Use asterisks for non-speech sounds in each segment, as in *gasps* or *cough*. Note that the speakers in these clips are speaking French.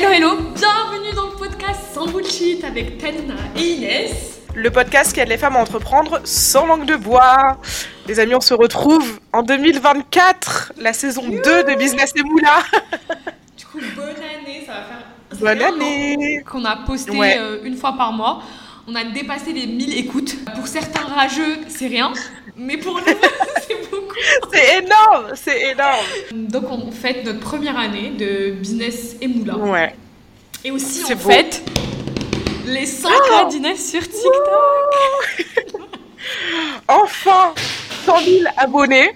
Hello, hello, bienvenue dans le podcast Sans Bullshit avec Tana et Inès. Le podcast qui aide les femmes à entreprendre sans langue de bois. Les amis, on se retrouve en 2024, la saison 2 de Business et Moula. *laughs* Du coup, bonne année, ça va faire. Bonne année. Qu'on a posté Ouais. euh, une fois par mois. On a dépassé les 1000 écoutes. Pour certains rageux, c'est rien, mais pour nous, *laughs* c'est beaucoup. C'est énorme, c'est énorme. Donc, on fête notre première année de Business et Moula. Ouais. Et aussi, on beau. fête les 100K d'Inès sur TikTok. *laughs* Enfin, 100 000 abonnés.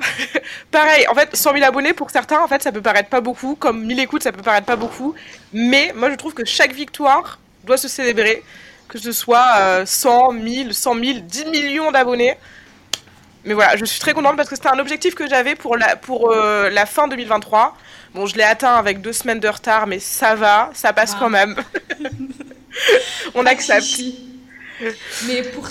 *laughs* Pareil, en fait, 100 000 abonnés pour certains, en fait, ça peut paraître pas beaucoup. Comme 1000 écoutes, ça peut paraître pas beaucoup. Mais moi, je trouve que chaque victoire doit se célébrer. Que ce soit euh, 100, 1000, 100 000, 10 millions d'abonnés. Mais voilà, je suis très contente parce que c'était un objectif que j'avais pour, la, pour euh, la fin 2023. Bon, je l'ai atteint avec deux semaines de retard, mais ça va, ça passe Ah. quand même. *laughs* On de accepte. chichi. Mais pour,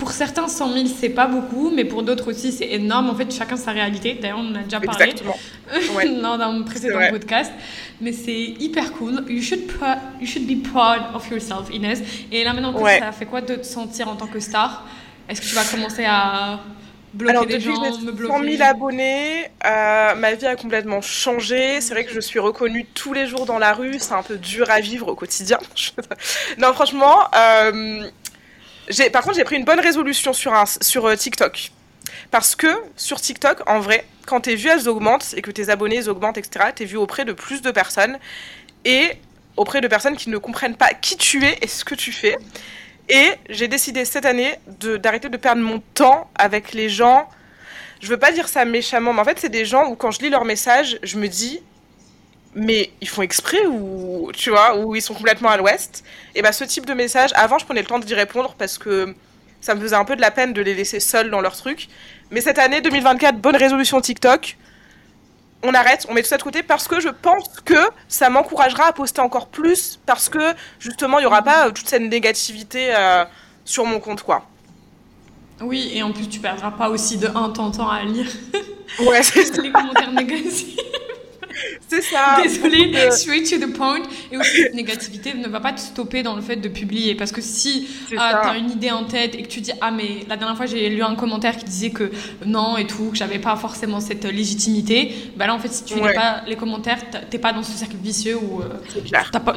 pour certains, 100 000, c'est pas beaucoup, mais pour d'autres aussi, c'est énorme. En fait, chacun sa réalité. D'ailleurs, on en a déjà parlé Exactement. *laughs* Ouais. lors d'un précédent vrai. podcast. Mais c'est hyper cool. You should, pr- you should be proud of yourself, Inès. Et là, maintenant, que Ouais. ça fait quoi de te sentir en tant que star? Est-ce que tu vas commencer à bloquer Alors des depuis gens, me 100 bloquer 000 abonnés, euh, ma vie a complètement changé. C'est vrai que je suis reconnue tous les jours dans la rue. C'est un peu dur à vivre au quotidien. *laughs* non, franchement. euh, par contre, j'ai pris une bonne résolution sur, un, sur euh, TikTok. Parce que sur TikTok, en vrai, quand tes vues elles augmentent et que tes abonnés ils augmentent, etc., t'es vu auprès de plus de personnes et auprès de personnes qui ne comprennent pas qui tu es et ce que tu fais. Et j'ai décidé cette année d'arrêter de, perdre mon temps avec les gens. Je veux pas dire ça méchamment, mais en fait, c'est des gens où quand je lis leurs messages, je me dis, mais ils font exprès ou tu vois, ou ils sont complètement à l'ouest. Et bah, ce type de message, avant, je prenais le temps d'y répondre parce que ça me faisait un peu de la peine de les laisser seuls dans leur truc. Mais cette année 2024, bonne résolution TikTok. On arrête, on met tout ça de côté parce que je pense que ça m'encouragera à poster encore plus parce que justement il y aura pas euh, toute cette négativité euh, sur mon compte quoi. Oui, et en plus, tu perdras pas aussi de un ton temps à lire Ouais, c'est *laughs* les commentaires négatifs. C'est ça. Désolée, Euh, straight to the point. Et aussi, cette négativité ne va pas te stopper dans le fait de publier. Parce que si C'est ah, ça. t'as une idée en tête et que tu dis Ah, mais la dernière fois, j'ai lu un commentaire qui disait que non et tout, que j'avais pas forcément cette légitimité, bah là, en fait, si tu lis Ouais. pas les commentaires, t'es pas dans ce cercle vicieux où euh,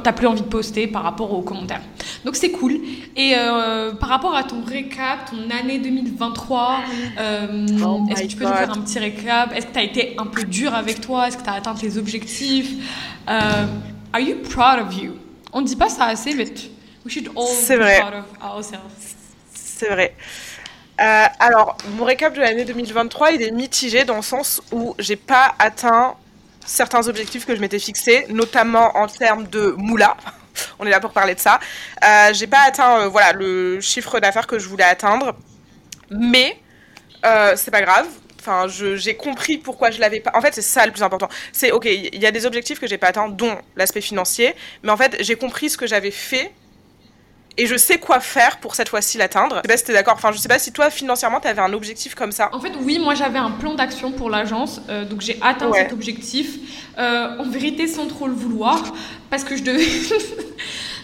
t'as plus envie de poster par rapport aux commentaires. Donc, c'est cool. Et euh, par rapport à ton récap, ton année 2023, euh, Oh est-ce que tu peux nous faire un petit récap? Est-ce que tu as été un peu dur avec toi? Est-ce que tu as atteint tes objectifs? Euh, Are you proud of you? On ne dit pas ça assez, mais we should all C'est be vrai. proud of ourselves. C'est vrai. Euh, alors, mon récap de l'année 2023, il est mitigé dans le sens où j'ai pas atteint certains objectifs que je m'étais fixés, notamment en termes de moula. *laughs* On est là pour parler de ça. Euh, j'ai pas atteint euh, voilà, le chiffre d'affaires que je voulais atteindre, mais c'est pas grave. Enfin, je- j'ai compris pourquoi je l'avais pas. En fait, c'est ça le plus important. C'est ok, il y a des objectifs que j'ai pas atteints, dont l'aspect financier, mais en fait, j'ai compris ce que j'avais fait et je sais quoi faire pour cette fois-ci l'atteindre. Je sais pas si t'es d'accord. Enfin, je sais pas si toi, financièrement, t'avais un objectif comme ça. En fait, oui, moi j'avais un plan d'action pour l'agence, euh, donc j'ai atteint Ouais. cet objectif. Euh, en vérité, sans trop le vouloir, parce que je devais. *laughs*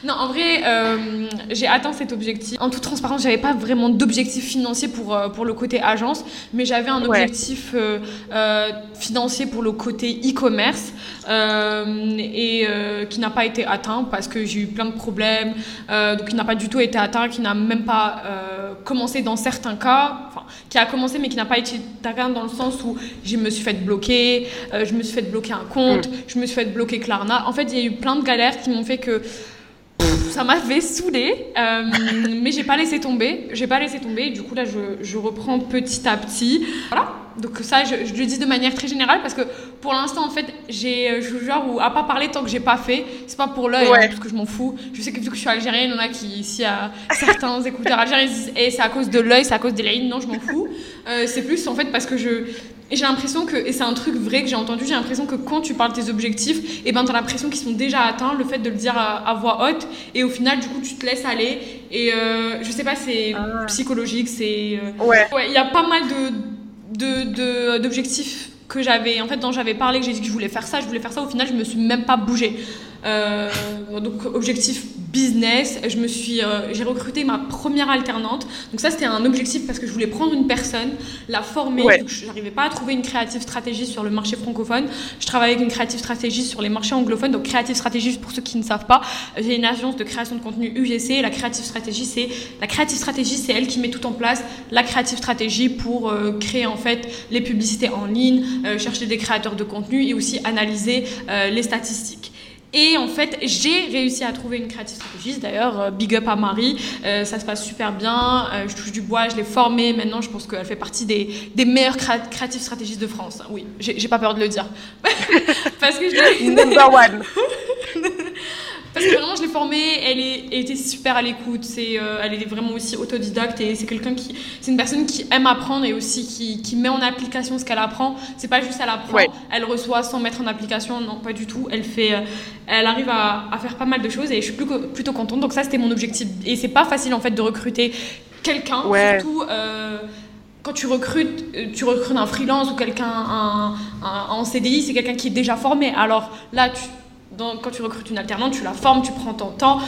non, en vrai, euh, j'ai atteint cet objectif. En toute transparence, j'avais pas vraiment d'objectif financier pour, euh, pour le côté agence, mais j'avais un Ouais. objectif euh, euh, financier pour le côté e-commerce euh, et euh, qui n'a pas été atteint parce que j'ai eu plein de problèmes, euh, donc qui n'a pas du tout été atteint, qui n'a même pas euh, commencé dans certains cas, enfin, qui a commencé mais qui n'a pas été atteint dans le sens où je me suis fait bloquer, euh, je me suis fait bloquer un compte, je me suis fait bloquer Klarna. En fait, il y a eu plein de galères qui m'ont fait que ça m'avait saoulée, euh, mais j'ai pas laissé tomber. J'ai pas laissé tomber. Du coup, là, je, je reprends petit à petit. Voilà. Donc ça, je, je le dis de manière très générale parce que pour l'instant, en fait, j'ai, je suis le genre où à pas parler tant que j'ai pas fait. C'est pas pour l'œil, Ouais. hein, parce que je m'en fous. Je sais que vu que je suis algérienne, il y en a qui, ici, à certains *laughs* écouteurs algériens, ils disent, Eh, c'est à cause de l'œil, c'est à cause des lines. Non, je m'en fous. Euh, c'est plus en fait parce que je, et j'ai l'impression que, et c'est un truc vrai que j'ai entendu, j'ai l'impression que quand tu parles de tes objectifs, et ben t'as l'impression qu'ils sont déjà atteints, le fait de le dire à, à voix haute, et au final, du coup, tu te laisses aller. Et euh, je sais pas, c'est Ah. psychologique, c'est. euh, Ouais. Ouais, il y a pas mal de de- de- d'objectifs que j'avais, en fait, dont j'avais parlé, que j'ai dit que je voulais faire ça, je voulais faire ça. Au final, je me suis même pas bougée. donc objectif business, je me suis, j'ai recruté ma première alternante. Donc ça c'était un objectif parce que je voulais prendre une personne, la former. Je n'arrivais pas à trouver une créative stratégie sur le marché francophone. Je travaillais avec une créative stratégie sur les marchés anglophones. Donc créative stratégie, pour ceux qui ne savent pas, j'ai une agence de création de contenu UGC. La créative stratégie, c'est la créative stratégie, c'est elle qui met tout en place. La créative stratégie pour créer en fait les publicités en ligne, chercher des créateurs de contenu et aussi analyser les statistiques. Et en fait, j'ai réussi à trouver une créative stratégiste. D'ailleurs, euh, big up à Marie. Euh, ça se passe super bien. Euh, je touche du bois, je l'ai formée. Maintenant, je pense qu'elle fait partie des, des meilleures créatives stratégistes de France. Oui, j'ai pas peur de le dire. *laughs* Parce que je Number one. *laughs* Parce que vraiment, je l'ai formée, elle, est, elle était super à l'écoute, c'est, euh, elle est vraiment aussi autodidacte et c'est quelqu'un qui, c'est une personne qui aime apprendre et aussi qui, qui met en application ce qu'elle apprend. C'est pas juste elle apprend, elle reçoit sans mettre en application, non, pas du tout. Elle fait, euh, elle arrive à, à, faire pas mal de choses et je suis plutôt, plutôt contente. Donc ça, c'était mon objectif. Et c'est pas facile en fait de recruter quelqu'un, surtout. Euh, quand tu recrutes, tu recrutes un freelance ou quelqu'un en CDI, c'est quelqu'un qui est déjà formé. Alors là, tu, quand tu recrutes une alternante, tu la formes, tu prends ton temps,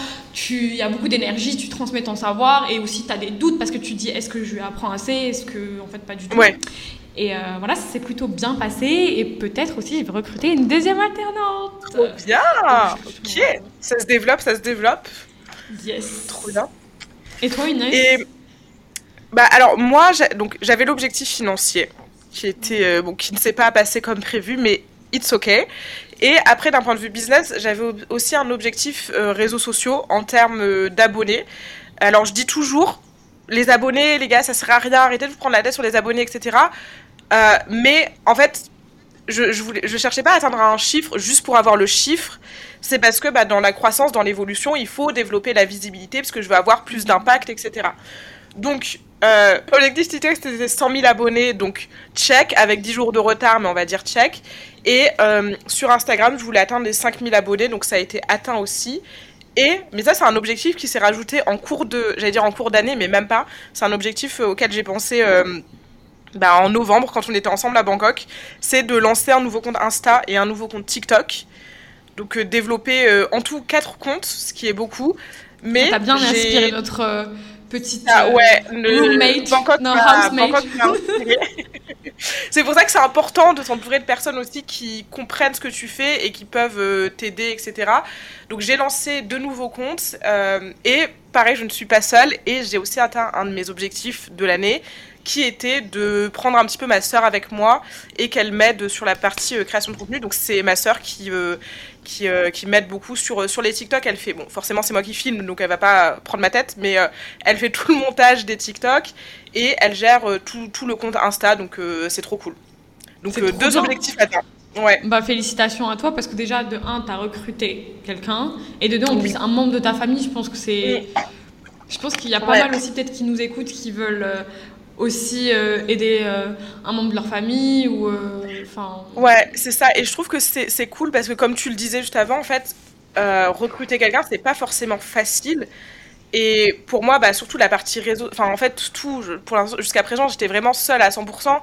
il y a beaucoup d'énergie, tu transmets ton savoir et aussi tu as des doutes parce que tu dis est-ce que je lui apprends assez, est-ce que en fait pas du tout? Ouais. Et euh, voilà, ça s'est plutôt bien passé et peut-être aussi recruter une deuxième alternante. Trop bien Ok, ça se développe, ça se développe. Yes. Trop bien. Et toi, Inès? Et, bah, Alors moi, donc j'avais l'objectif financier qui, était, euh, bon, qui ne s'est pas passé comme prévu, mais it's okay. Et après, d'un point de vue business, j'avais aussi un objectif euh, réseaux sociaux en termes euh, d'abonnés. Alors, je dis toujours, les abonnés, les gars, ça sert à rien, arrêtez de vous prendre la tête sur les abonnés, etc. Euh, mais en fait, je, je, voulais, je cherchais pas à atteindre un chiffre juste pour avoir le chiffre. C'est parce que bah, dans la croissance, dans l'évolution, il faut développer la visibilité parce que je veux avoir plus d'impact, etc. Donc, euh, Objectif TikTok, c'était 100 000 abonnés, donc check, avec 10 jours de retard, mais on va dire check. Et euh, sur Instagram, je voulais atteindre les 5 000 abonnés, donc ça a été atteint aussi. Et, mais ça, c'est un objectif qui s'est rajouté en cours de, j'allais dire en cours d'année, mais même pas. C'est un objectif euh, auquel j'ai pensé euh, bah, en novembre, quand on était ensemble à Bangkok. C'est de lancer un nouveau compte Insta et un nouveau compte TikTok. Donc, développer en tout 4 comptes, ce qui est beaucoup. Mais. T'as bien inspiré notre petite ah, ouais, le, roommate, Bangkok, non, housemate. *laughs* c'est pour ça que c'est important de s'entourer de personnes aussi qui comprennent ce que tu fais et qui peuvent euh, t'aider, etc. Donc j'ai lancé deux nouveaux comptes euh, et pareil, je ne suis pas seule et j'ai aussi atteint un de mes objectifs de l'année qui était de prendre un petit peu ma sœur avec moi et qu'elle m'aide sur la partie euh, création de contenu. Donc c'est ma sœur qui, euh, qui, euh, qui m'aide beaucoup sur, sur les TikTok. Elle fait, bon, forcément c'est moi qui filme, donc elle va pas prendre ma tête, mais elle fait tout le montage des TikTok et elle gère tout, tout, le compte Insta, donc c'est trop cool. Donc deux objectifs atteints. Ouais. Bah, félicitations à toi parce que déjà, de un, tu as recruté quelqu'un et de deux, en plus, un membre de ta famille, je pense que c'est. Je pense qu'il y a pas mal aussi peut-être qui nous écoutent qui veulent aussi euh, aider euh, un membre de leur famille ou euh, enfin ouais c'est ça. Et je trouve que c'est cool parce que comme tu le disais juste avant en fait recruter quelqu'un c'est pas forcément facile. Et pour moi bah, surtout la partie réseau enfin en fait tout jusqu'à présent j'étais vraiment seule à 100%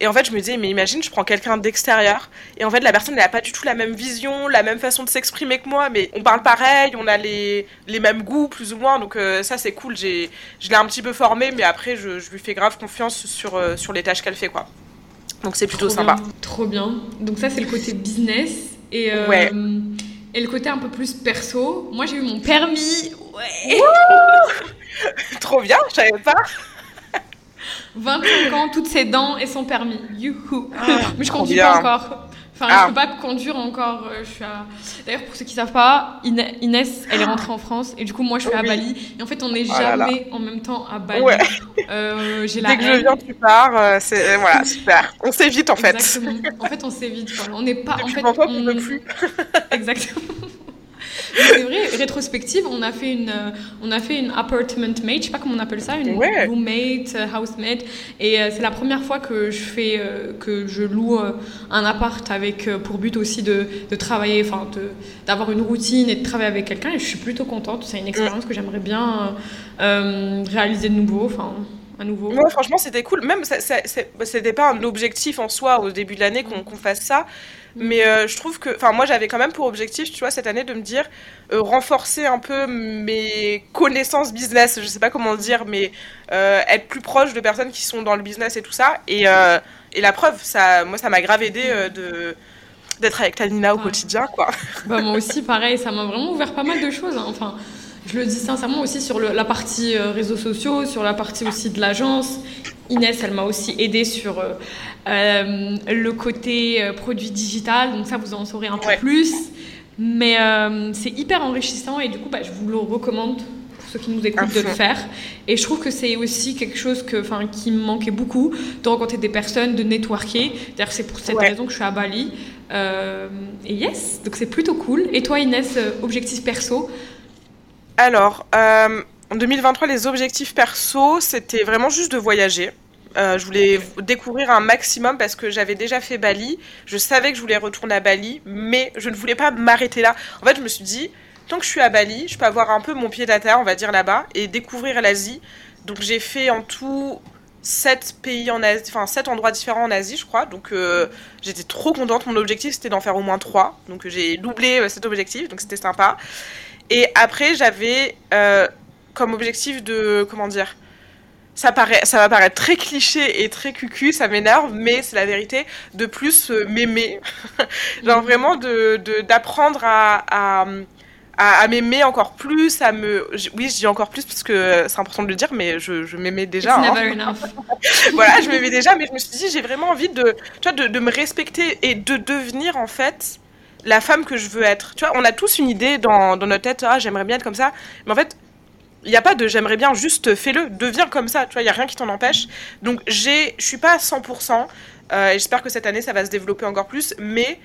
et en fait, je me disais, mais imagine, je prends quelqu'un d'extérieur. Et en fait, la personne, elle n'a pas du tout la même vision, la même façon de s'exprimer que moi. Mais on parle pareil, on a les, les mêmes goûts, plus ou moins. Donc euh, ça, c'est cool. J'ai, je l'ai un petit peu formée, mais après, je, je, lui fais grave confiance sur, euh, sur les tâches qu'elle fait, quoi. Donc c'est plutôt sympa. trop bien. Donc ça, c'est le côté business. Et, euh, ouais. et le côté un peu plus perso. Moi, j'ai eu mon permis. Ouais. *laughs* trop bien, je savais pas. 25 ans, toutes ses dents et son permis. Youhou. Ah, *laughs* Mais je conduis pas encore. Enfin, je ah. peux pas conduire encore. Euh, je suis D'ailleurs, pour ceux qui savent pas, Inès, elle est rentrée en France et du coup, moi, je suis à Bali. Et en fait, on n'est oh jamais en même temps à Bali. Ouais. Euh, j'ai *laughs* Dès que je viens, tu pars. Euh, c'est voilà, super. On s'évite en fait. Exactement. En fait, on s'évite. On n'est pas. Depuis en fait, on... ne plus. Exactement. C'est vrai, rétrospective, on a fait une, euh, on a fait une apartment mate, je sais pas comment on appelle ça, une roommate, euh, housemate, et euh, c'est la première fois que je fais, que je loue un appart avec pour but aussi de, de travailler, enfin, d'avoir une routine et de travailler avec quelqu'un, et je suis plutôt contente. C'est une expérience que j'aimerais bien réaliser de nouveau, enfin. À nouveau. Ouais, franchement, c'était cool. Même, ça- ça- c'est- c'était pas un objectif en soi au début de l'année qu'on fasse ça. Mais euh, je trouve que, enfin, moi, j'avais quand même pour objectif, tu vois, cette année, de me dire euh, renforcer un peu mes connaissances business. Je sais pas comment le dire, mais euh, être plus proche de personnes qui sont dans le business et tout ça. Et, et la preuve, ça, moi, ça m'a grave aidé de d'être avec Tanina au Ouais. quotidien, quoi. Bah, moi aussi, pareil, ça m'a vraiment ouvert pas mal de choses. hein. Enfin, je le dis sincèrement aussi sur le- la partie euh, réseaux sociaux, sur la partie aussi de l'agence. Inès, elle m'a aussi aidé sur euh, euh, le côté produit digital, donc ça, vous en saurez un peu Ouais. plus. Mais euh, c'est hyper enrichissant et du coup, bah, je vous le recommande pour ceux qui nous écoutent de le faire. Et je trouve que c'est aussi quelque chose que, qui me manquait beaucoup, de rencontrer des personnes, de networker. D'ailleurs, c'est pour cette Ouais. raison que je suis à Bali. Euh, et yes, donc c'est plutôt cool. Et toi, Inès, objectif perso Alors, euh, en 2023, les objectifs perso, c'était vraiment juste de voyager. Euh, je voulais découvrir un maximum parce que j'avais déjà fait Bali. Je savais que je voulais retourner à Bali, mais je ne voulais pas m'arrêter là. En fait, je me suis dit, tant que je suis à Bali, je peux avoir un peu mon pied à terre, on va dire là-bas, et découvrir l'Asie. Donc, j'ai fait en tout sept pays en Asie, enfin sept endroits différents en Asie, je crois. Donc, euh, j'étais trop contente. Mon objectif, c'était d'en faire au moins trois. Donc, j'ai doublé cet objectif, donc c'était sympa. Et après, j'avais euh, comme objectif de. Comment dire ça, paraît, ça va paraître très cliché et très cucu, ça m'énerve, mais c'est la vérité, de plus euh, m'aimer. *laughs* Genre vraiment de- de- d'apprendre à, à, à, à m'aimer encore plus, à me. Oui, je dis encore plus parce que c'est important de le dire, mais je, je m'aimais déjà. It's hein. never enough. *laughs* *laughs* voilà, je m'aimais déjà, mais je me suis dit, j'ai vraiment envie de, tu vois, de, de me respecter et de devenir en fait la femme que je veux être. Tu vois, on a tous une idée dans, dans notre tête, ah, j'aimerais bien être comme ça, mais en fait, il n'y a pas de j'aimerais bien, juste fais-le, deviens comme ça, tu vois, il n'y a rien qui t'en empêche. Donc, je suis pas à 100%, euh, et j'espère que cette année, ça va se développer encore plus, mais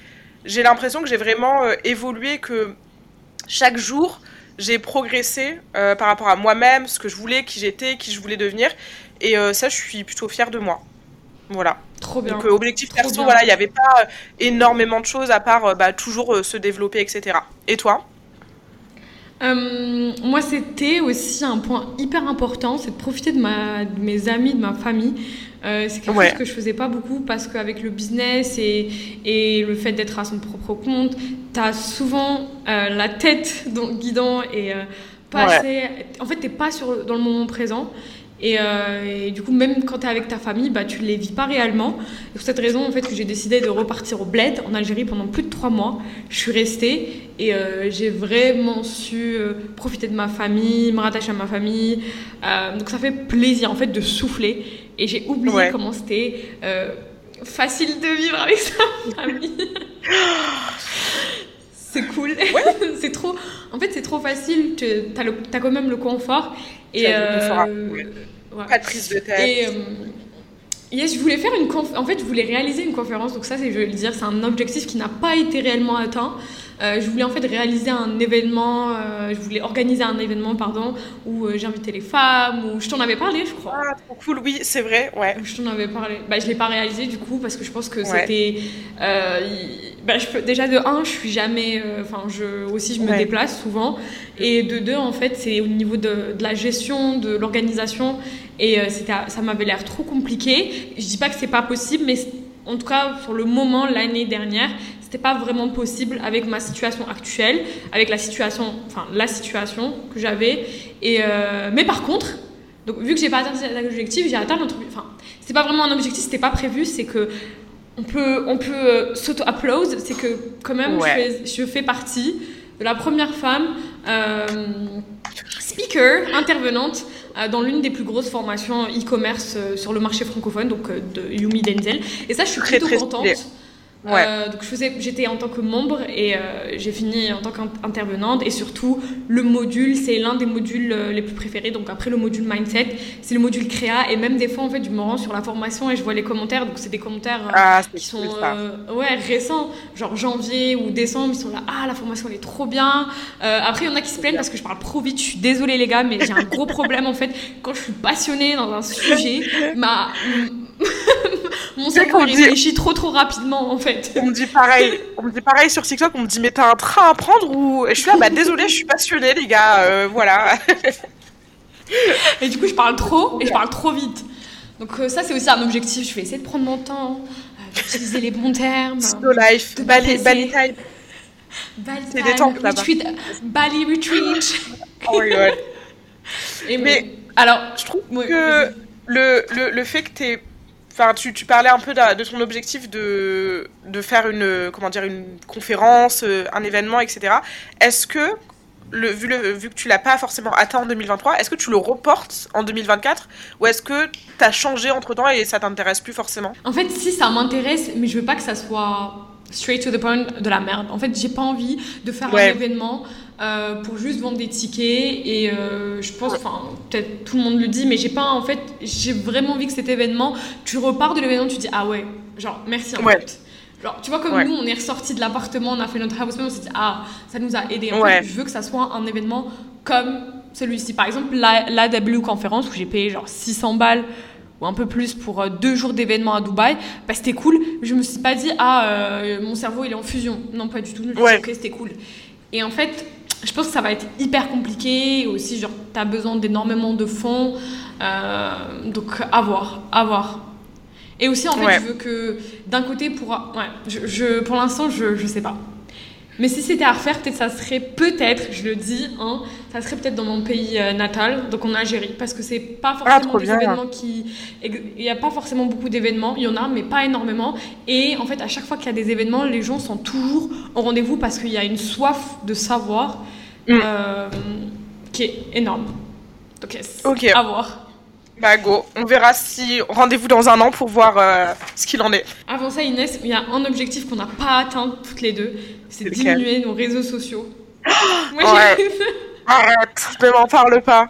j'ai l'impression que j'ai vraiment euh, évolué, que chaque jour, j'ai progressé euh, par rapport à moi-même, ce que je voulais, qui j'étais, qui je voulais devenir. Et ça, je suis plutôt fière de moi. Voilà. Trop bien. Donc, euh, objectif Trop perso, bien. voilà, il n'y avait pas euh, énormément de choses à part euh, bah, toujours se développer, etc. Et toi? Euh, moi, c'était aussi un point hyper important, c'est de profiter de, ma, de mes amis, de ma famille. Euh, c'est quelque Ouais. chose que je faisais pas beaucoup parce qu'avec le business et, et le fait d'être à son propre compte, tu as souvent euh, la tête dans le guidon et pas Ouais. assez. En fait, tu pas sur, dans le moment présent. Et, euh, et du coup, même quand tu es avec ta famille, bah, tu ne les vis pas réellement. Et pour cette raison, en fait, que j'ai décidé de repartir au bled en Algérie pendant plus de trois mois. Je suis restée et euh, j'ai vraiment su euh, profiter de ma famille, me rattacher à ma famille. Donc ça fait plaisir en fait de souffler. Et j'ai oublié Ouais. comment c'était facile de vivre avec sa *laughs* famille. c'est cool. *laughs* c'est trop. En fait, c'est trop facile. Tu as, quand même le confort. Et confort, euh, ouais. Ouais. Pas de prise de tête. Et euh, yes, je voulais faire une conf... En fait, je voulais réaliser une conférence. Donc ça, c'est, je vais le dire, c'est un objectif qui n'a pas été réellement atteint. Euh, je voulais en fait réaliser un événement. euh, je voulais organiser un événement, pardon, où euh, j'invitais les femmes. Où je t'en avais parlé, je crois. Ah, trop cool, oui, c'est vrai, ouais. Je t'en avais parlé. Bah, je l'ai pas réalisé du coup parce que je pense que Ouais. c'était. bah, je peux... Déjà de un, je suis jamais. Enfin, je aussi je me Ouais. déplace souvent. Et de deux, en fait, c'est au niveau de, de la gestion, de l'organisation. Et ça m'avait l'air trop compliqué. Je dis pas que c'est pas possible, mais en tout cas sur le moment l'année dernière, c'était pas vraiment possible avec ma situation actuelle, avec la situation, enfin la situation que j'avais. Et euh, mais par contre. Donc, vu que j'ai pas atteint cet objectif, j'ai atteint notre. Enfin, c'était pas vraiment un objectif, c'était pas prévu, c'est que on peut, on peut euh, s'auto-applause, c'est que quand même Ouais. je, fais, je fais partie de la première femme euh, speaker, intervenante dans l'une des plus grosses formations e-commerce sur le marché francophone, donc de Yumi Denzel. Et ça, je suis Très, plutôt très contente. stylé. Ouais. Euh, donc je faisais, j'étais en tant que membre et euh, j'ai fini en tant qu'intervenante et surtout le module, c'est l'un des modules euh, les plus préférés. Donc après le module mindset, c'est le module créa et même des fois en fait je me rends sur la formation et je vois les commentaires. Donc c'est des commentaires euh, Ah, qui sont euh, ouais récents, genre janvier ou décembre, ils sont là ah la formation elle est trop bien. Euh, après il y en a qui se plaignent parce que je parle trop vite. Je suis désolée les gars, mais j'ai un gros problème en fait quand je suis passionnée dans un sujet, ma mon cerveau il dit- réfléchit trop trop rapidement en fait. On me dit pareil, *laughs* on me dit pareil sur TikTok, on me dit mais t'as un train à prendre ou et je suis là bah désolée, je suis passionnée les gars, euh, voilà. et du coup, je parle trop et je parle trop vite. Donc euh, ça, c'est aussi un objectif. Je vais essayer de prendre mon temps, euh, d'utiliser les bons termes. Slow life, Bali, Bali time. Bali C'est des temps retreat, Bali retreat. *laughs* oh my god. mais, alors, je trouve que le, le, le, fait que tu Enfin, tu, tu, parlais un peu de, de ton objectif de, de, faire une, comment dire, une conférence, euh, un événement, etc. Est-ce que le, vu, le, vu que tu l'as pas forcément atteint en 2023, est-ce que tu le reportes en 2024 ou est-ce que tu as changé entre temps et ça t'intéresse plus forcément? En fait, si ça m'intéresse, mais je veux pas que ça soit straight to the point de la merde. En fait, j'ai pas envie de faire un événement euh, pour juste vendre des tickets et euh, je pense, enfin, peut-être tout le monde le dit, mais j'ai pas, en fait, j'ai vraiment envie que cet événement, tu repars de l'événement, tu dis ah ouais, genre merci en fait tu vois, comme nous, on est ressorti de l'appartement, on a fait notre house on s'est dit, ah, ça nous a aidé. En fait, je veux que ça soit un événement comme celui-ci. Par exemple, la, la W conférence où j'ai payé genre 600 balles ou un peu plus pour euh, deux jours d'événement à Dubaï, bah, c'était cool. Je me suis pas dit, ah, euh, mon cerveau il est en fusion. Non, pas du tout. Je me suis dit, ok, c'était cool. Et en fait, je pense que ça va être hyper compliqué. Aussi, genre, tu as besoin d'énormément de fonds. Euh, donc, à voir, à voir. Et aussi, en fait, je veux que d'un côté, pour, ouais, je, pour l'instant, je, je sais pas. Mais si c'était à refaire, peut-être ça serait peut-être, je le dis, hein, ça serait peut-être dans mon pays euh, natal, donc en Algérie, parce que c'est pas ah, forcément des événements qui, il n'y a pas forcément beaucoup d'événements, il y en a, mais pas énormément. Et en fait, à chaque fois qu'il y a des événements, les gens sont toujours au rendez-vous parce qu'il y a une soif de savoir mm. euh, qui est énorme. Donc, yes, à voir. Bah go, on verra si rendez-vous dans un an pour voir euh, ce qu'il en est. Avant ça, Inès, il y a un objectif qu'on n'a pas atteint toutes les deux, c'est diminuer nos réseaux sociaux. *gasps* ouais. Arrête, ne m'en parle pas.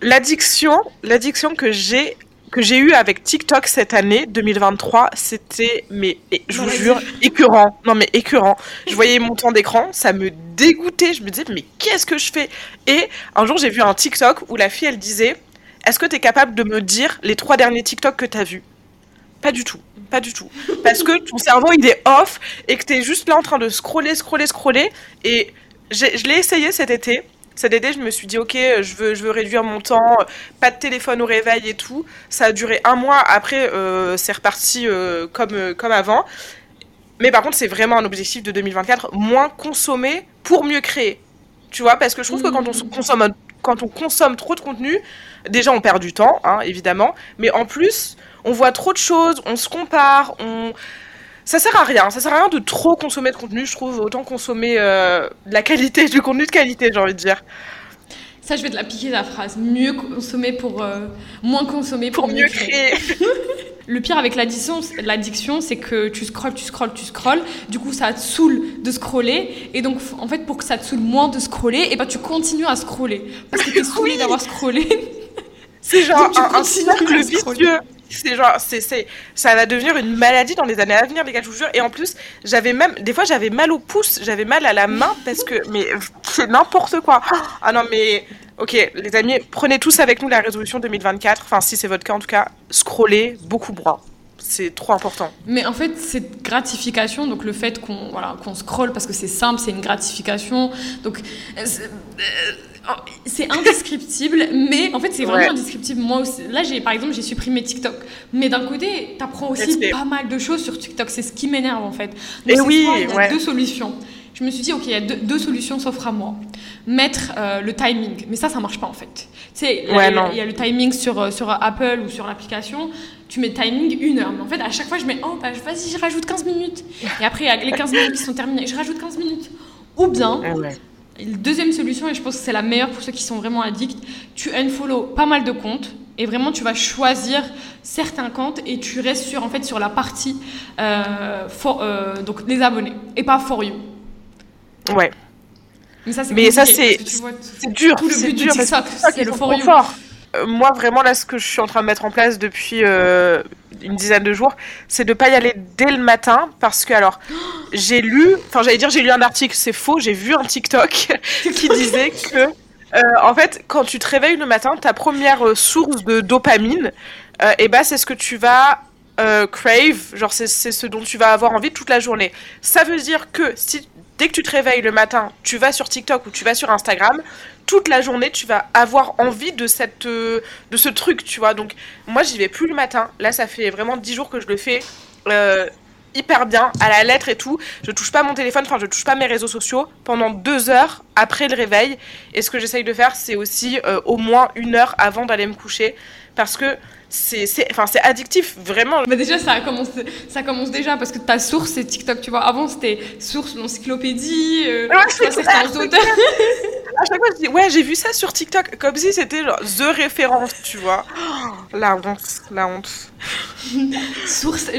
L'addiction, l'addiction que j'ai que j'ai eu avec TikTok cette année 2023, c'était mais je vous jure écœurant. Non mais écœurant. *laughs* Je voyais mon temps d'écran, ça me dégoûtait. Je me disais mais qu'est-ce que je fais? Et un jour j'ai vu un TikTok où la fille elle disait est-ce que tu es capable de me dire les trois derniers TikTok que tu as vus? Pas du tout. Pas du tout. Parce que ton cerveau, il est off et que tu es juste là en train de scroller, scroller, scroller. Et je l'ai essayé cet été. Cet été, je me suis dit, ok, je veux, je veux réduire mon temps, pas de téléphone au réveil et tout. Ça a duré un mois. Après, euh, c'est reparti euh, comme, euh, comme avant. Mais par contre, c'est vraiment un objectif de 2024, moins consommer pour mieux créer. Tu vois, parce que je trouve que quand on mmh. consomme, quand on consomme trop de contenu, déjà on perd du temps, hein, évidemment, mais en plus, on voit trop de choses, on se compare, on ça sert à rien. Ça sert à rien de trop consommer de contenu, je trouve. Autant consommer euh, de la qualité, du contenu de qualité, j'ai envie de dire. Ça, je vais te la piquer la phrase. Mieux consommer pour. Euh, moins consommer pour, mieux, créer. *laughs* Le pire avec l'addiction, l'addiction, c'est que tu scrolles, tu scrolles, tu scrolles. Du coup, ça te saoule de scroller. Et donc, en fait, pour que ça te saoule moins de scroller, et eh ben, tu continues à scroller. Parce que tu es saoulé *laughs* d'avoir scrollé. C'est genre *laughs* un, cercle vicieux. C'est genre, c'est, ça va devenir une maladie dans les années à venir, les gars, je vous jure. Et en plus, j'avais même, des fois, j'avais mal au pouce, j'avais mal à la main parce que, mais c'est n'importe quoi. Ah non, mais, ok, les amis, prenez tous avec nous la résolution 2024. Enfin, si c'est votre cas en tout cas, scrollez beaucoup moins. C'est trop important. Mais en fait, cette gratification, donc le fait qu'on voilà, qu'on scrolle parce que c'est simple, c'est une gratification. Donc, euh, c'est indescriptible, mais en fait, c'est vraiment indescriptible. Moi aussi, là, j'ai, par exemple, j'ai supprimé TikTok. Mais d'un côté, tu apprends aussi pas mal de choses sur TikTok. C'est ce qui m'énerve, en fait. Donc, Et oui, il y a deux solutions. Je me suis dit, OK, il y a deux, solutions s'offrent à moi. Mettre euh, le timing. Mais ça, ça marche pas, en fait. Tu sais, il y, a le timing sur, euh, sur Apple ou sur l'application. Tu mets timing une heure. Mais en fait, à chaque fois, je mets, oh, bah, vas-y, je rajoute 15 minutes. Et après, les 15 minutes qui sont terminées, je rajoute 15 minutes. Ou bien, ah deuxième solution, et je pense que c'est la meilleure pour ceux qui sont vraiment addicts, tu unfollow pas mal de comptes et vraiment tu vas choisir certains comptes et tu restes sur, en fait, sur la partie euh, euh, donc les abonnés et pas for you. Ouais. Mais ça, c'est dur. C'est dur. C'est le for you. Euh, moi, vraiment, là, ce que je suis en train de mettre en place depuis euh, une dizaine de jours, c'est de ne pas y aller dès le matin parce que, alors, j'ai lu, enfin, j'allais dire, j'ai lu un article, c'est faux, j'ai vu un TikTok *laughs* qui disait que, euh, en fait, quand tu te réveilles le matin, ta première source de dopamine, et eh ben, c'est ce que tu vas crave, genre, c'est ce dont tu vas avoir envie toute la journée. Ça veut dire que si dès que tu te réveilles le matin, tu vas sur TikTok ou tu vas sur Instagram, toute la journée, tu vas avoir envie de, euh, ce truc, tu vois. Donc, moi, j'y vais plus le matin. Là, ça fait vraiment 10 jours que je le fais. Euh, hyper bien, à la lettre et tout. Je touche pas mon téléphone, enfin je touche pas mes réseaux sociaux pendant deux heures après le réveil. Et ce que j'essaye de faire, c'est aussi euh, au moins une heure avant d'aller me coucher. Parce que c'est enfin c'est addictif vraiment. Mais déjà ça commence ça commence déjà parce que ta source c'est TikTok tu vois. Avant c'était source l'encyclopédie euh, ouais, certains auteurs. *laughs* à chaque fois je dis ouais j'ai vu ça sur TikTok. Comme si c'était genre the référence tu vois. La honte la honte. *laughs* Source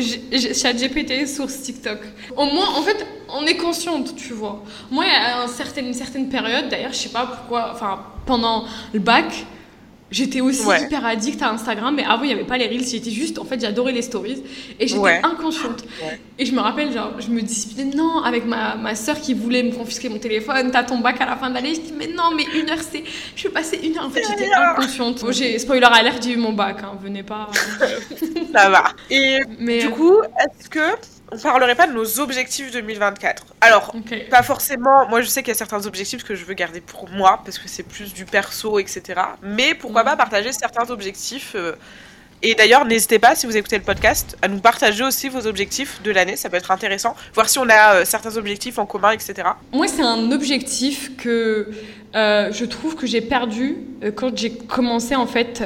chat GPT source TikTok. Au moins en fait on est consciente tu vois. Moi a une certaine, une certaine période d'ailleurs je sais pas pourquoi enfin pendant le bac J'étais aussi hyper addict à Instagram, mais avant il n'y avait pas les reels, j'étais juste, en fait j'adorais les stories et j'étais inconsciente. Et je me rappelle, genre, je me disputais, non, avec ma, ma soeur qui voulait me confisquer mon téléphone, t'as ton bac à la fin de l'année, je dis, mais non, mais une heure c'est. Je vais passer une heure, en fait j'étais inconsciente. Bon, j'ai, spoiler alert, j'ai eu mon bac, hein, venez pas. *laughs* Ça va. Et mais, du coup, est-ce que on parlerait pas de nos objectifs 2024. Alors, pas forcément. Moi, je sais qu'il y a certains objectifs que je veux garder pour moi parce que c'est plus du perso, etc. Mais pourquoi pas partager certains objectifs. Euh, et d'ailleurs, n'hésitez pas, si vous écoutez le podcast, à nous partager aussi vos objectifs de l'année. Ça peut être intéressant. Voir si on a euh, certains objectifs en commun, etc. Moi, c'est un objectif que euh, je trouve que j'ai perdu quand j'ai commencé en fait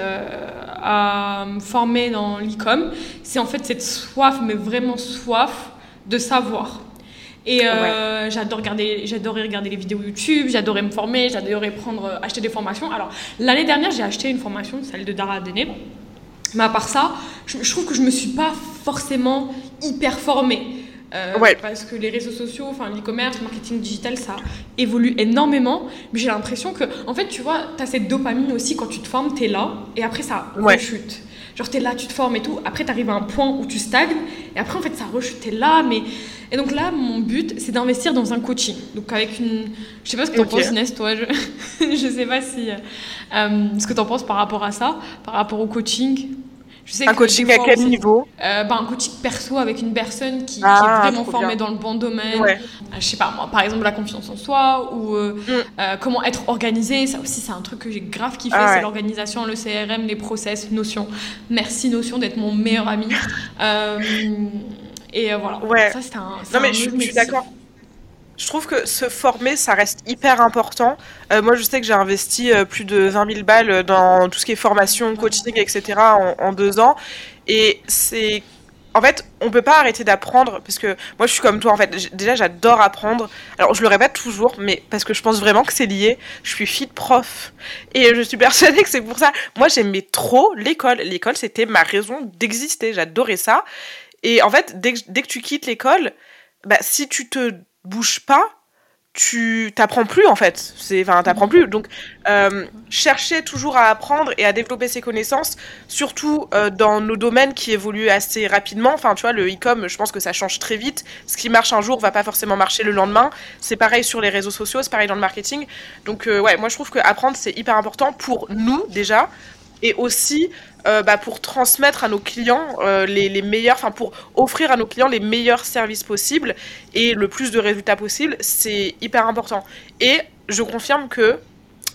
à me former dans l'e-com, c'est en fait cette soif, mais vraiment soif de savoir. Et euh, j'adore regarder, j'adorais regarder les vidéos YouTube, j'adorais me former, j'adorais prendre, euh, acheter des formations. Alors l'année dernière, j'ai acheté une formation, celle de Dara Adene. Mais à part ça, je, je trouve que je me suis pas forcément hyper formée. Euh, parce que les réseaux sociaux, enfin l'e-commerce, le marketing digital, ça évolue énormément. Mais j'ai l'impression que, en fait, tu vois, tu as cette dopamine aussi quand tu te formes, tu es là, et après ça rechute. Genre, tu es là, tu te formes et tout. Après, tu arrives à un point où tu stagnes, et après, en fait, ça rechute, tu es là. Mais... Et donc là, mon but, c'est d'investir dans un coaching. Donc, avec une. Je sais pas ce que tu en penses, Inès, toi. Je, *laughs* je sais pas si. Euh, ce que tu en penses par rapport à ça, par rapport au coaching un coaching à quel niveau euh, bah, Un coaching perso avec une personne qui, ah, est vraiment formée dans le bon domaine. Ouais. Euh, je sais pas, moi, par exemple, la confiance en soi ou euh, mm. comment être organisé. Ça aussi, c'est un truc que j'ai grave kiffé. Ah, c'est l'organisation, le CRM, les process, Notion. Merci Notion d'être mon meilleur ami. *laughs* et voilà. Ouais. Ça, c'est un. Non, mais je suis d'accord je trouve que se former, ça reste hyper important. Euh, moi, je sais que j'ai investi euh, plus de 20 000 balles dans tout ce qui est formation, coaching, etc. en, deux ans. Et c'est. En fait, on peut pas arrêter d'apprendre parce que moi, je suis comme toi. En fait, déjà, j'adore apprendre. Alors, je le répète toujours, mais parce que je pense vraiment que c'est lié. Je suis fille de prof et je suis persuadée que c'est pour ça. Moi, j'aimais trop l'école. L'école, c'était ma raison d'exister. J'adorais ça. Et en fait, dès que, dès que tu quittes l'école, bah, si tu te bouge pas, tu t'apprends plus en fait. C'est, enfin, t'apprends plus. Donc, euh, chercher toujours à apprendre et à développer ses connaissances, surtout euh, dans nos domaines qui évoluent assez rapidement. Enfin, tu vois, le e-com, je pense que ça change très vite. Ce qui marche un jour va pas forcément marcher le lendemain. C'est pareil sur les réseaux sociaux, c'est pareil dans le marketing. Donc, euh, ouais, moi je trouve que apprendre c'est hyper important pour nous déjà, et aussi euh, bah, pour transmettre à nos clients euh, les, les, meilleurs, enfin pour offrir à nos clients les meilleurs services possibles et le plus de résultats possibles, c'est hyper important. Et je confirme que,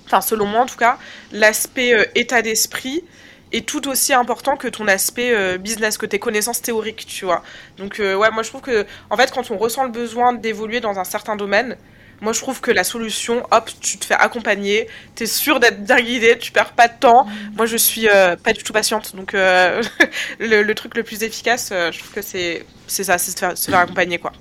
enfin selon moi en tout cas, l'aspect euh, état d'esprit est tout aussi important que ton aspect business, que tes connaissances théoriques, tu vois. Donc ouais, moi je trouve que en fait quand on ressent le besoin d'évoluer dans un certain domaine, moi, je trouve que la solution, hop, tu te fais accompagner, tu es sûr d'être bien guidé, tu perds pas de temps. Moi, je suis euh, pas du tout patiente. Donc, euh, *laughs* le, truc le plus efficace, euh, je trouve que c'est ça, c'est se, se faire accompagner, quoi.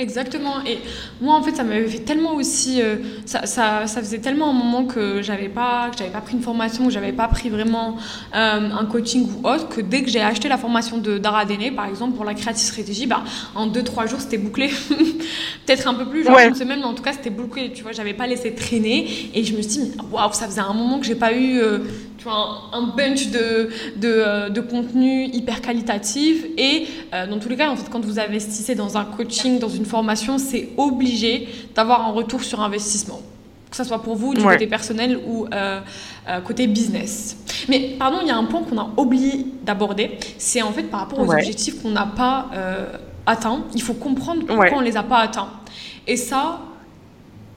Exactement. Et moi, en fait, ça m'avait fait tellement aussi. Euh, ça, ça, ça, faisait tellement un moment que j'avais pas, que j'avais pas pris une formation, que j'avais pas pris vraiment euh, un coaching ou autre, que dès que j'ai acheté la formation de Dara Dene, par exemple, pour la creative stratégie, bah, en 2-3 jours, c'était bouclé. *laughs* Peut-être un peu plus, genre une semaine, mais en tout cas, c'était bouclé. Tu vois, j'avais pas laissé traîner. Et je me suis dit, waouh, ça faisait un moment que j'ai pas eu. Euh, tu vois, un, bunch de, de, euh, de, contenu hyper qualitatif. Et euh, dans tous les cas, en fait, quand vous investissez dans un coaching, dans une formation, c'est obligé d'avoir un retour sur investissement. Que ce soit pour vous du côté personnel ou euh, côté business. Mais pardon, il y a un point qu'on a oublié d'aborder. C'est en fait par rapport aux objectifs qu'on n'a pas atteints. Il faut comprendre pourquoi on ne les a pas atteints. Et ça,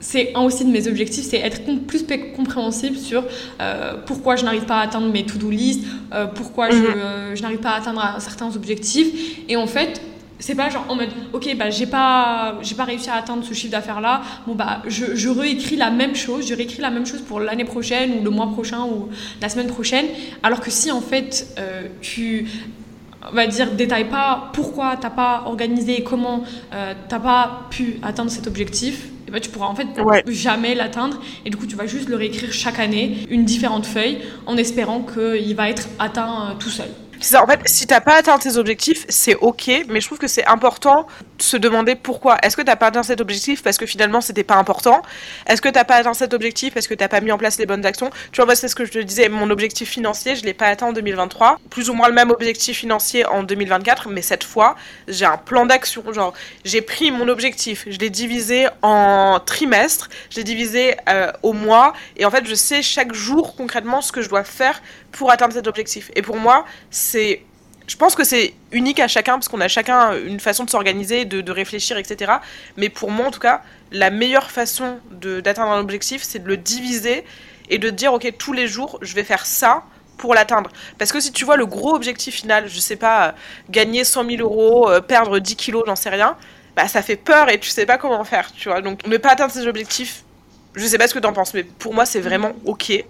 c'est un aussi de mes objectifs, c'est être plus compréhensible sur euh, pourquoi je n'arrive pas à atteindre mes to-do list, euh, pourquoi je, mhm. je n'arrive pas à atteindre certains objectifs. Et en fait, c'est pas genre en mode ok bah j'ai pas j'ai pas réussi à atteindre ce chiffre d'affaires là bon bah je, je, réécris la même chose je réécris la même chose pour l'année prochaine ou le mois prochain ou la semaine prochaine alors que si en fait euh, tu on va dire détaille pas pourquoi t'as pas organisé comment euh, t'as pas pu atteindre cet objectif et bah, tu pourras en fait jamais l'atteindre. Et du coup tu vas juste le réécrire chaque année une différente feuille en espérant qu'il va être atteint euh, tout seul en fait, si t'as pas atteint tes objectifs, c'est ok, mais je trouve que c'est important de se demander pourquoi. Est-ce que t'as pas atteint cet objectif parce que finalement c'était pas important? Est-ce que t'as pas atteint cet objectif parce que t'as pas mis en place les bonnes actions? Tu vois, moi c'est ce que je te disais, mon objectif financier, je l'ai pas atteint en 2023. Plus ou moins le même objectif financier en 2024, mais cette fois, j'ai un plan d'action. Genre, j'ai pris mon objectif, je l'ai divisé en trimestres, je l'ai divisé euh, au mois, et en fait, je sais chaque jour concrètement ce que je dois faire pour atteindre cet objectif. Et pour moi, c'est je pense que c'est unique à chacun parce qu'on a chacun une façon de s'organiser, de, réfléchir, etc. Mais pour moi, en tout cas, la meilleure façon d'atteindre un objectif, c'est de le diviser et de dire, ok, tous les jours, je vais faire ça pour l'atteindre. Parce que si tu vois le gros objectif final, je sais pas, gagner 100 000 euros, euh, perdre 10 kilos, j'en sais rien, bah ça fait peur et tu sais pas comment faire, tu vois. Donc ne pas atteindre ses objectifs, je sais pas ce que t'en penses, mais pour moi c'est vraiment ok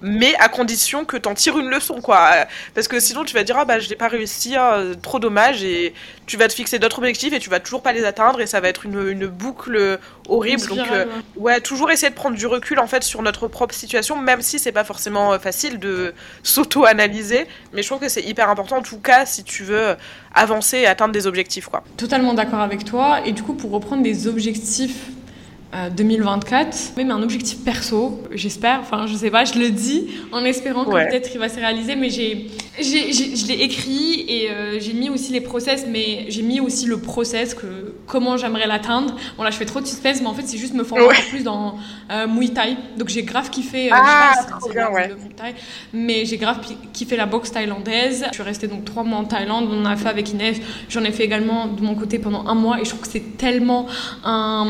mais à condition que t'en tires une leçon, quoi. Parce que sinon, tu vas dire, ah bah, je n'ai pas réussi, hein, trop dommage, et tu vas te fixer d'autres objectifs et tu vas toujours pas les atteindre, et ça va être une, une boucle horrible. Donc, euh, ouais, toujours essayer de prendre du recul, en fait, sur notre propre situation, même si c'est pas forcément euh, facile de s'auto-analyser, mais je trouve que c'est hyper important, en tout cas, si tu veux avancer et atteindre des objectifs, quoi. Totalement d'accord avec toi, et du coup, pour reprendre des objectifs 2024, même un objectif perso, j'espère, enfin je sais pas, je le dis en espérant que peut-être il va se réaliser, mais j'ai, je l'ai écrit et euh, j'ai mis aussi les process, mais j'ai mis aussi le process, que, comment j'aimerais l'atteindre. Bon là je fais trop de suspense, mais en fait c'est juste me former encore plus dans euh, Muay Thai, donc j'ai grave kiffé, euh, ah, trop bien, ouais. mais j'ai grave kiffé la boxe thaïlandaise. Je suis restée donc trois mois en Thaïlande, on a fait avec Inès, j'en ai fait également de mon côté pendant un mois et je trouve que c'est tellement un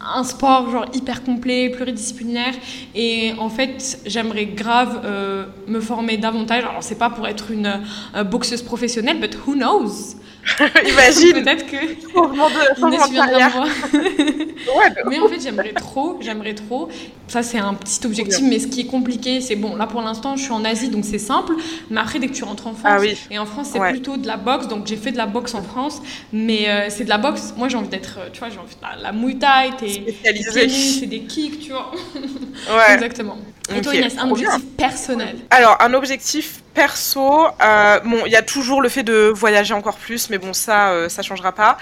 un sport genre hyper complet, pluridisciplinaire. Et en fait, j'aimerais grave euh, me former davantage. Alors, c'est pas pour être une euh, boxeuse professionnelle, but who knows? *laughs* Imagine. Peut-être que Inès viendra moi. *laughs* ouais, mais en fait, j'aimerais trop, j'aimerais trop. Ça, c'est un petit objectif, mais ce qui est compliqué, c'est bon. Là, pour l'instant, je suis en Asie, donc c'est simple. Mais après, dès que tu rentres en France, ah et en France, c'est plutôt de la boxe. Donc, j'ai fait de la boxe en France, mais euh, c'est de la boxe. Moi, j'ai envie d'être, tu vois, j'ai envie de la, la Muay Thai, c'est des kicks, tu vois. Ouais. *laughs* Exactement. Et toi, Inès, un objectif personnel Alors, un objectif perso, euh, bon, il y a toujours le fait de voyager encore plus, mais bon, ça, euh, ça changera pas.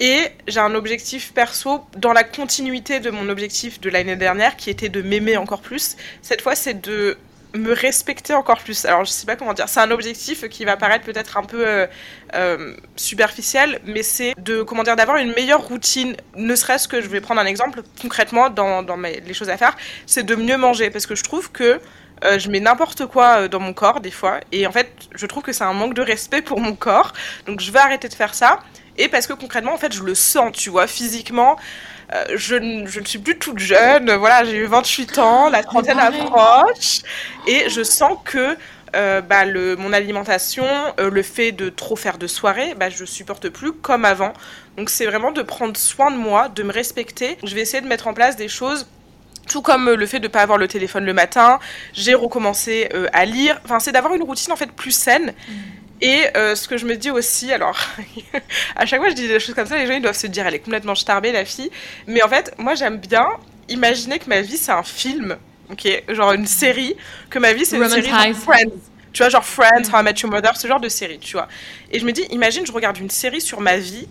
Et j'ai un objectif perso dans la continuité de mon objectif de l'année dernière, qui était de m'aimer encore plus. Cette fois, c'est de me respecter encore plus. Alors, je sais pas comment dire. C'est un objectif qui va paraître peut-être un peu euh, euh, superficiel, mais c'est de comment dire d'avoir une meilleure routine. Ne serait-ce que je vais prendre un exemple concrètement dans, dans mes, les choses à faire, c'est de mieux manger parce que je trouve que euh, je mets n'importe quoi dans mon corps des fois. Et en fait je trouve que c'est un manque de respect pour mon corps. Donc je vais arrêter de faire ça. Et parce que concrètement en fait je le sens tu vois physiquement. Euh, je, je, ne suis plus toute jeune, voilà, j'ai eu 28 ans, la trentaine approche, et je sens que euh, bah, le, mon alimentation, euh, le fait de trop faire de soirées, bah, je supporte plus comme avant. Donc c'est vraiment de prendre soin de moi, de me respecter. Je vais essayer de mettre en place des choses tout comme le fait de ne pas avoir le téléphone le matin, j'ai recommencé à lire. Enfin, c'est d'avoir une routine en fait plus saine. Mmh. Et euh, ce que je me dis aussi, alors, *laughs* à chaque fois je dis des choses comme ça, les gens ils doivent se dire, elle est complètement starbée la fille. Mais en fait, moi j'aime bien imaginer que ma vie c'est un film, ok? Genre une série, que ma vie c'est une série genre Friends. Tu vois, genre Friends, How I Met Your Mother, ce genre de série, tu vois. Et je me dis, imagine, je regarde une série sur ma vie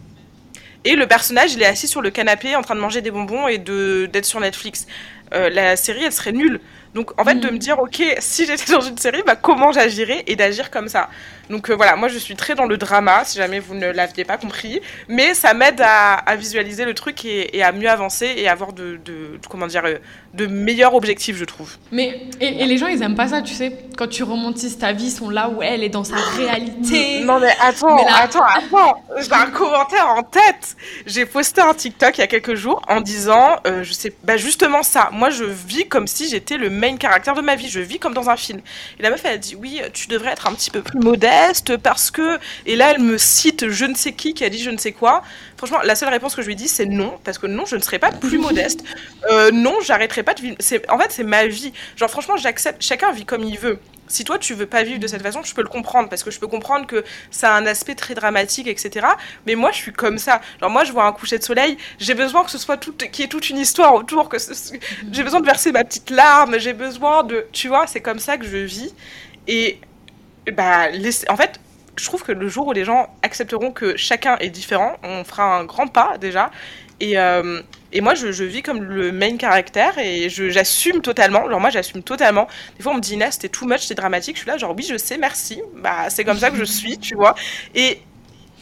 et le personnage, il est assis sur le canapé en train de manger des bonbons et d'être sur Netflix. Euh, la série, elle serait nulle. Donc en fait, de mm. me dire, ok, si j'étais dans une série, bah, comment j'agirais et d'agir comme ça? Donc euh, voilà, moi je suis très dans le drama, si jamais vous ne l'aviez pas compris, mais ça m'aide à, visualiser le truc et, à mieux avancer et avoir de, comment dire, euh, de meilleurs objectifs, je trouve. Mais et, les gens ils aiment pas ça, tu sais, quand tu romantises ta vie, ils sont là où elle est dans sa réalité. *laughs* Non mais attends, attends, attends, j'ai un commentaire en tête. J'ai posté un TikTok il y a quelques jours en disant, euh, je sais, bah justement ça. Moi je vis comme si j'étais le main caractère de ma vie, je vis comme dans un film. Et la meuf elle a dit oui, tu devrais être un petit peu plus parce que. Et là, elle me cite je ne sais qui qui a dit je ne sais quoi. Franchement, la seule réponse que je lui dit, c'est non, parce que non, je ne serai pas plus *laughs* modeste. Euh, non, j'arrêterai pas de vivre. En fait, c'est ma vie. Genre, franchement, j'accepte. Chacun vit comme il veut. Si toi, tu veux pas vivre de cette façon, je peux le comprendre, parce que je peux comprendre que ça a un aspect très dramatique, etc. Mais moi, je suis comme ça. Genre, moi, je vois un coucher de soleil, j'ai besoin que ce soit tout, qu'il y ait toute une histoire autour, que j'ai besoin de verser ma petite larme, j'ai besoin de. Tu vois, c'est comme ça que je vis. Et bah, en fait, je trouve que le jour où les gens accepteront que chacun est différent, on fera un grand pas déjà. Et, euh, et moi, je, vis comme le main caractère et j'assume totalement. Genre, moi, j'assume totalement. Des fois, on me dit, Inès, c'était too much, c'est dramatique. Je suis là, genre, oui, je sais, merci. Bah, c'est comme ça que je suis, tu vois. Et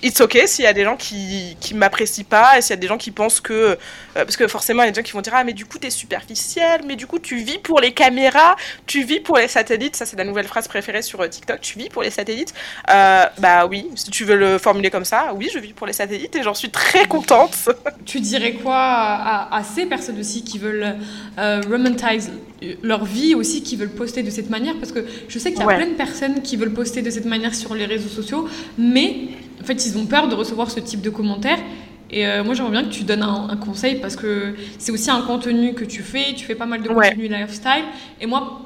it's ok s'il y a des gens qui qui m'apprécient pas et s'il y a des gens qui pensent que euh, parce que forcément il y a des gens qui vont dire ah mais du coup t'es superficiel mais du coup tu vis pour les caméras tu vis pour les satellites. Ça c'est la nouvelle phrase préférée sur euh, TikTok tu vis pour les satellites. Euh, bah oui si tu veux le formuler comme ça oui je vis pour les satellites et j'en suis très contente. *laughs* Tu dirais quoi à, ces personnes aussi qui veulent euh, romantise leur vie aussi qui veulent poster de cette manière? Parce que je sais qu'il y a plein de personnes qui veulent poster de cette manière sur les réseaux sociaux mais en fait, ils ont peur de recevoir ce type de commentaires. Et euh, moi, j'aimerais bien que tu donnes un, conseil parce que c'est aussi un contenu que tu fais. Tu fais pas mal de contenu lifestyle. Et moi,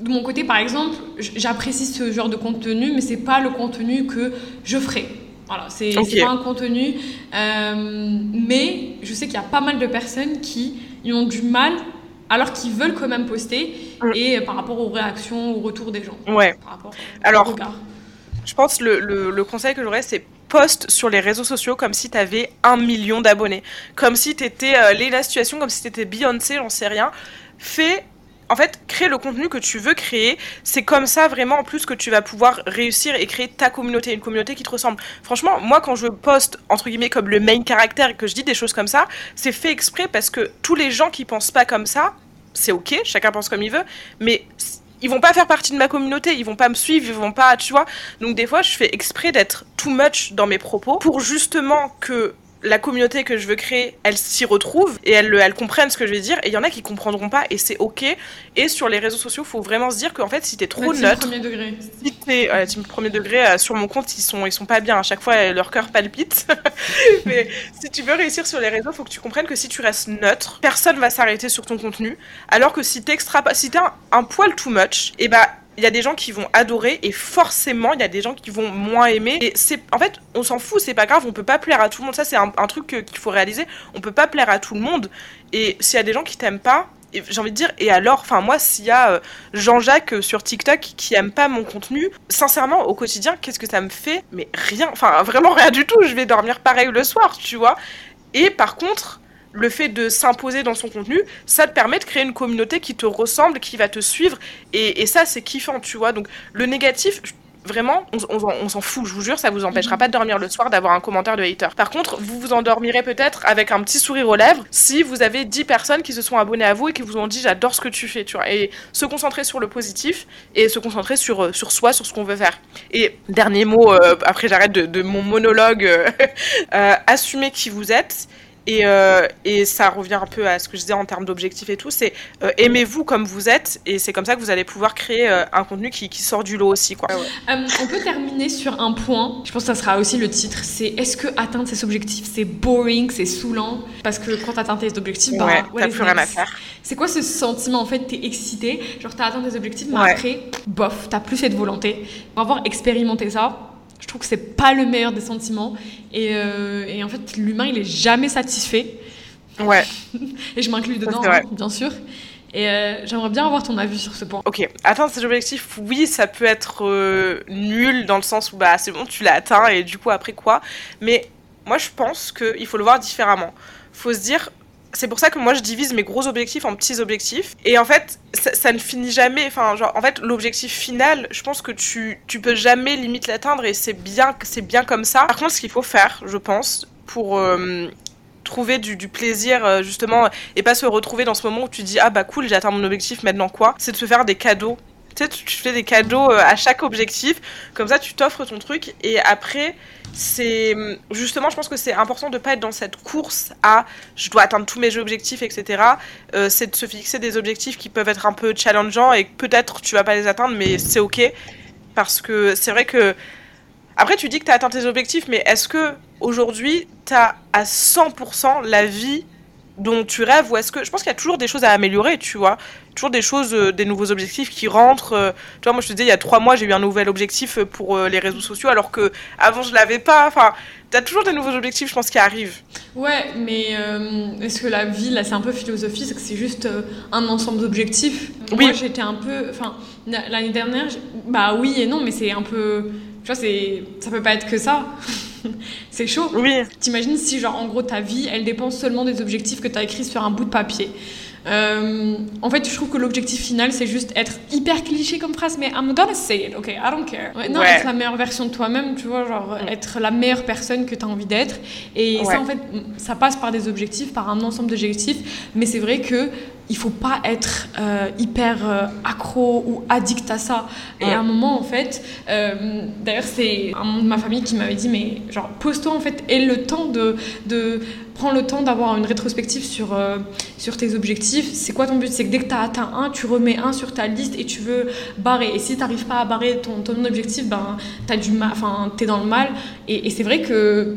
de mon côté, par exemple, j'apprécie ce genre de contenu, mais c'est pas le contenu que je ferai. Voilà, c'est pas un contenu. Euh, mais je sais qu'il y a pas mal de personnes qui y ont du mal alors qu'ils veulent quand même poster mm. et par rapport aux réactions, aux retours des gens. Ouais. Par rapport alors, je pense le, le conseil que j'aurais, c'est poste sur les réseaux sociaux comme si tu avais un million d'abonnés. Comme si tu étais euh, Léla Situation, comme si tu étais Beyoncé, j'en sais rien. Fais en fait, crée le contenu que tu veux créer. C'est comme ça vraiment en plus que tu vas pouvoir réussir et créer ta communauté, une communauté qui te ressemble. Franchement, moi quand je poste entre guillemets comme le main caractère que je dis des choses comme ça, c'est fait exprès parce que tous les gens qui pensent pas comme ça, c'est ok, chacun pense comme il veut, mais ils vont pas faire partie de ma communauté, ils vont pas me suivre, ils vont pas, tu vois. Donc des fois, je fais exprès d'être too much dans mes propos pour justement que la communauté que je veux créer, elle s'y retrouve et elle, elle comprenne ce que je vais dire. Et il y en a qui comprendront pas et c'est ok. Et sur les réseaux sociaux, il faut vraiment se dire qu'en fait, si t'es trop neutre, premier degré. si t'es euh, premier degré euh, sur mon compte, ils sont ils sont pas bien. À chaque fois, euh, leur cœur palpite. *laughs* Mais si tu veux réussir sur les réseaux, faut que tu comprennes que si tu restes neutre, personne va s'arrêter sur ton contenu. Alors que si t'es si t'es un, un poil too much, et eh bah il y a des gens qui vont adorer et forcément il y a des gens qui vont moins aimer. Et c'est en fait on s'en fout c'est pas grave on peut pas plaire à tout le monde. Ça c'est un, truc qu'il faut réaliser. On peut pas plaire à tout le monde. Et s'il y a des gens qui t'aiment pas j'ai envie de dire et alors enfin moi s'il y a euh, Jean-Jacques euh, sur TikTok qui aime pas mon contenu sincèrement au quotidien qu'est-ce que ça me fait? Mais rien. Enfin vraiment rien du tout. Je vais dormir pareil le soir tu vois. Et par contre le fait de s'imposer dans son contenu, ça te permet de créer une communauté qui te ressemble, qui va te suivre. Et, ça, c'est kiffant, tu vois. Donc, le négatif, vraiment, on, s'en fout, je vous jure, ça vous empêchera mhm. pas de dormir le soir d'avoir un commentaire de hater. Par contre, vous vous endormirez peut-être avec un petit sourire aux lèvres si vous avez 10 personnes qui se sont abonnées à vous et qui vous ont dit j'adore ce que tu fais, tu vois. Et se concentrer sur le positif et se concentrer sur, euh, sur soi, sur ce qu'on veut faire. Et dernier mot, euh, après j'arrête de, mon monologue, *laughs* euh, assumez qui vous êtes et, euh, et, ça revient un peu à ce que je disais en termes d'objectifs et tout, c'est euh, aimez-vous comme vous êtes et c'est comme ça que vous allez pouvoir créer euh, un contenu qui, qui, sort du lot aussi. Quoi. on peut terminer sur un point, je pense que ça sera aussi le titre, c'est est-ce que atteindre ses objectifs c'est boring, c'est saoulant? Parce que quand tu atteins tes objectifs, bah, ouais, t'as plus rien à faire. C'est quoi ce sentiment en fait T'es excité, genre t'as atteint tes objectifs, mais après, bof, t'as plus cette volonté. Pour avoir expérimenté ça, je trouve que c'est pas le meilleur des sentiments. Et, euh, et en fait, l'humain, il est jamais satisfait. Ouais. *laughs* et je m'inclus dedans, hein, bien sûr. Et euh, j'aimerais bien avoir ton avis sur ce point. Ok, atteindre cet objectif, oui, ça peut être euh, nul dans le sens où bah c'est bon, tu l'as atteint et du coup après quoi? Mais moi je pense qu'il faut le voir différemment. Faut se dire, c'est pour ça que moi je divise mes gros objectifs en petits objectifs. Et en fait, ça, ne finit jamais. Enfin, genre, en fait, l'objectif final, je pense que tu, tu peux jamais limite l'atteindre et c'est bien, c'est bien comme ça. Par contre, ce qu'il faut faire, je pense, pour euh, trouver du, plaisir euh, justement et pas se retrouver dans ce moment où tu dis ah bah cool j'ai atteint mon objectif maintenant quoi? C'est de se faire des cadeaux tu sais tu fais des cadeaux euh, à chaque objectif comme ça tu t'offres ton truc et après c'est justement je pense que c'est important de pas être dans cette course à je dois atteindre tous mes objectifs etc euh, c'est de se fixer des objectifs qui peuvent être un peu challengeants et peut-être tu vas pas les atteindre mais c'est ok. Parce que c'est vrai que après, tu dis que tu as atteint tes objectifs, mais est-ce que aujourd'hui, tu as à 100% la vie dont tu rêves ou est-ce que je pense qu'il y a toujours des choses à améliorer tu vois. Toujours des choses euh, des nouveaux objectifs qui rentrent euh, tu vois moi je te disais il y a trois mois j'ai eu un nouvel objectif pour euh, les réseaux sociaux alors que avant je l'avais pas. Enfin tu as toujours des nouveaux objectifs je pense qui arrivent. Ouais mais est-ce que la vie là c'est un peu philosophique que c'est juste un ensemble d'objectifs? Oui. moi j'étais un peu enfin l'année dernière bah oui et non mais c'est un peu tu vois c'est ça peut pas être que ça *laughs* c'est chaud. Oui. T'imagines si, genre, en gros, ta vie, elle dépend seulement des objectifs que tu as écrits sur un bout de papier. Euh, en fait, je trouve que l'objectif final, c'est juste être hyper cliché comme phrase, mais I'm gonna say it, ok, I don't care. non, être la meilleure version de toi-même, tu vois, genre mm. être la meilleure personne que tu as envie d'être. Et ça, en fait, ça passe par des objectifs, par un ensemble d'objectifs, mais c'est vrai que il faut pas être euh, hyper euh, accro ou addict à ça. Et à un moment, en fait, euh, d'ailleurs, c'est un membre de ma famille qui m'avait dit, mais genre, pose-toi en fait, et le temps de, de prends le temps d'avoir une rétrospective sur, sur tes objectifs. C'est quoi ton but? C'est que dès que tu as atteint un, tu remets un sur ta liste et tu veux barrer. Et si tu n'arrives pas à barrer ton, ton objectif, ben, tu es dans le mal. Et, et c'est vrai que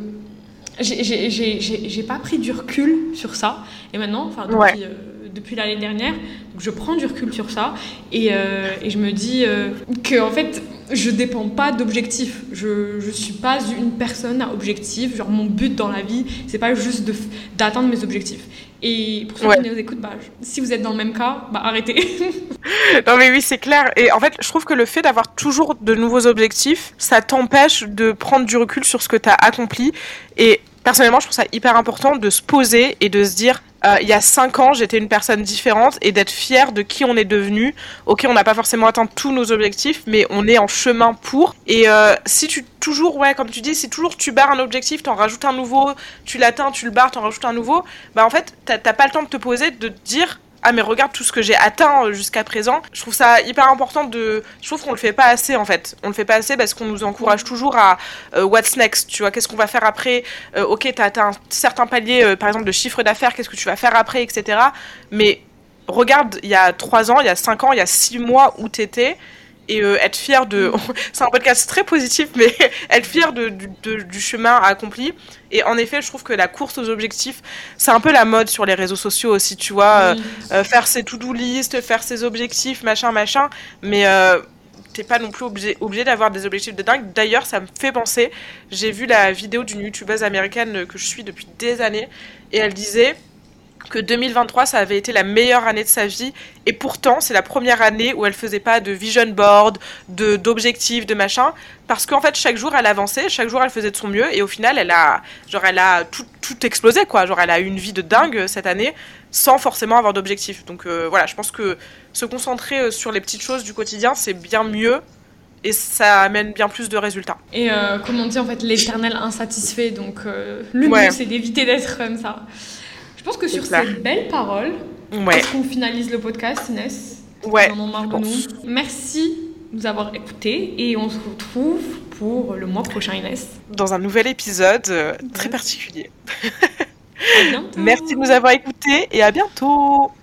j'ai pas pris du recul sur ça. Et maintenant, enfin, depuis depuis l'année dernière. Donc je prends du recul sur ça et, euh, et je me dis euh, que en fait je dépends pas d'objectifs. Je je suis pas une personne à objectif. Genre mon but dans la vie c'est pas juste d'atteindre mes objectifs. Et pour ceux qui nous écoutent, bah, si vous êtes dans le même cas, bah, arrêtez. *laughs* non mais oui, c'est clair. Et en fait, je trouve que le fait d'avoir toujours de nouveaux objectifs, ça t'empêche de prendre du recul sur ce que tu as accompli. Et personnellement, je trouve ça hyper important de se poser et de se dire euh, il y a cinq ans, j'étais une personne différente et d'être fier de qui on est devenu. Ok, on n'a pas forcément atteint tous nos objectifs, mais on est en chemin pour. Et euh, si tu toujours, ouais, comme tu dis, si toujours tu barres un objectif, t'en rajoutes un nouveau, tu l'atteins, tu le barres, t'en rajoutes un nouveau, bah en fait, t'as pas le temps de te poser, de te dire ah mais regarde tout ce que j'ai atteint euh, jusqu'à présent. Je trouve ça hyper important de. Je trouve qu'on le fait pas assez en fait. On le fait pas assez parce qu'on nous encourage toujours à euh, what's next. Tu vois, qu'est-ce qu'on va faire après euh, Ok, t'as atteint un certain palier, par exemple de chiffre d'affaires. Qu'est-ce que tu vas faire après, etc. Mais regarde, il y a 3 ans, il y a 5 ans, il y a 6 mois où t'étais et euh, être fier de. Mm. *laughs* c'est un podcast très positif, mais *laughs* être fier de, du chemin accompli. Et en effet, je trouve que la course aux objectifs, c'est un peu la mode sur les réseaux sociaux aussi, tu vois. Euh, euh, faire ses to-do list, faire ses objectifs, machin, machin. Mais t'es pas non plus obligé, obligé d'avoir des objectifs de dingue. D'ailleurs, ça me fait penser, j'ai vu la vidéo d'une youtubeuse américaine que je suis depuis des années, et elle disait que 2023, ça avait été la meilleure année de sa vie. Et pourtant, c'est la première année où elle faisait pas de vision board, de d'objectifs, de machin. Parce qu'en fait, chaque jour, elle avançait, chaque jour, elle faisait de son mieux. Et au final, elle a, genre, elle a tout, tout explosé, quoi. Genre, elle a eu une vie de dingue euh, cette année, sans forcément avoir d'objectifs. Donc euh, voilà, je pense que se concentrer euh, sur les petites choses du quotidien, c'est bien mieux et ça amène bien plus de résultats. Et comme on dit en fait l'éternel insatisfait, donc le mieux c'est d'éviter d'être comme ça. Je pense que sur ces belles paroles, ouais. est-ce qu'on finalise le podcast, Inès? Ouais. En marre de nous. Merci de nous avoir écoutés et on se retrouve pour le mois prochain, Inès. Dans un nouvel épisode euh, très particulier. *laughs* Merci de nous avoir écoutés et à bientôt.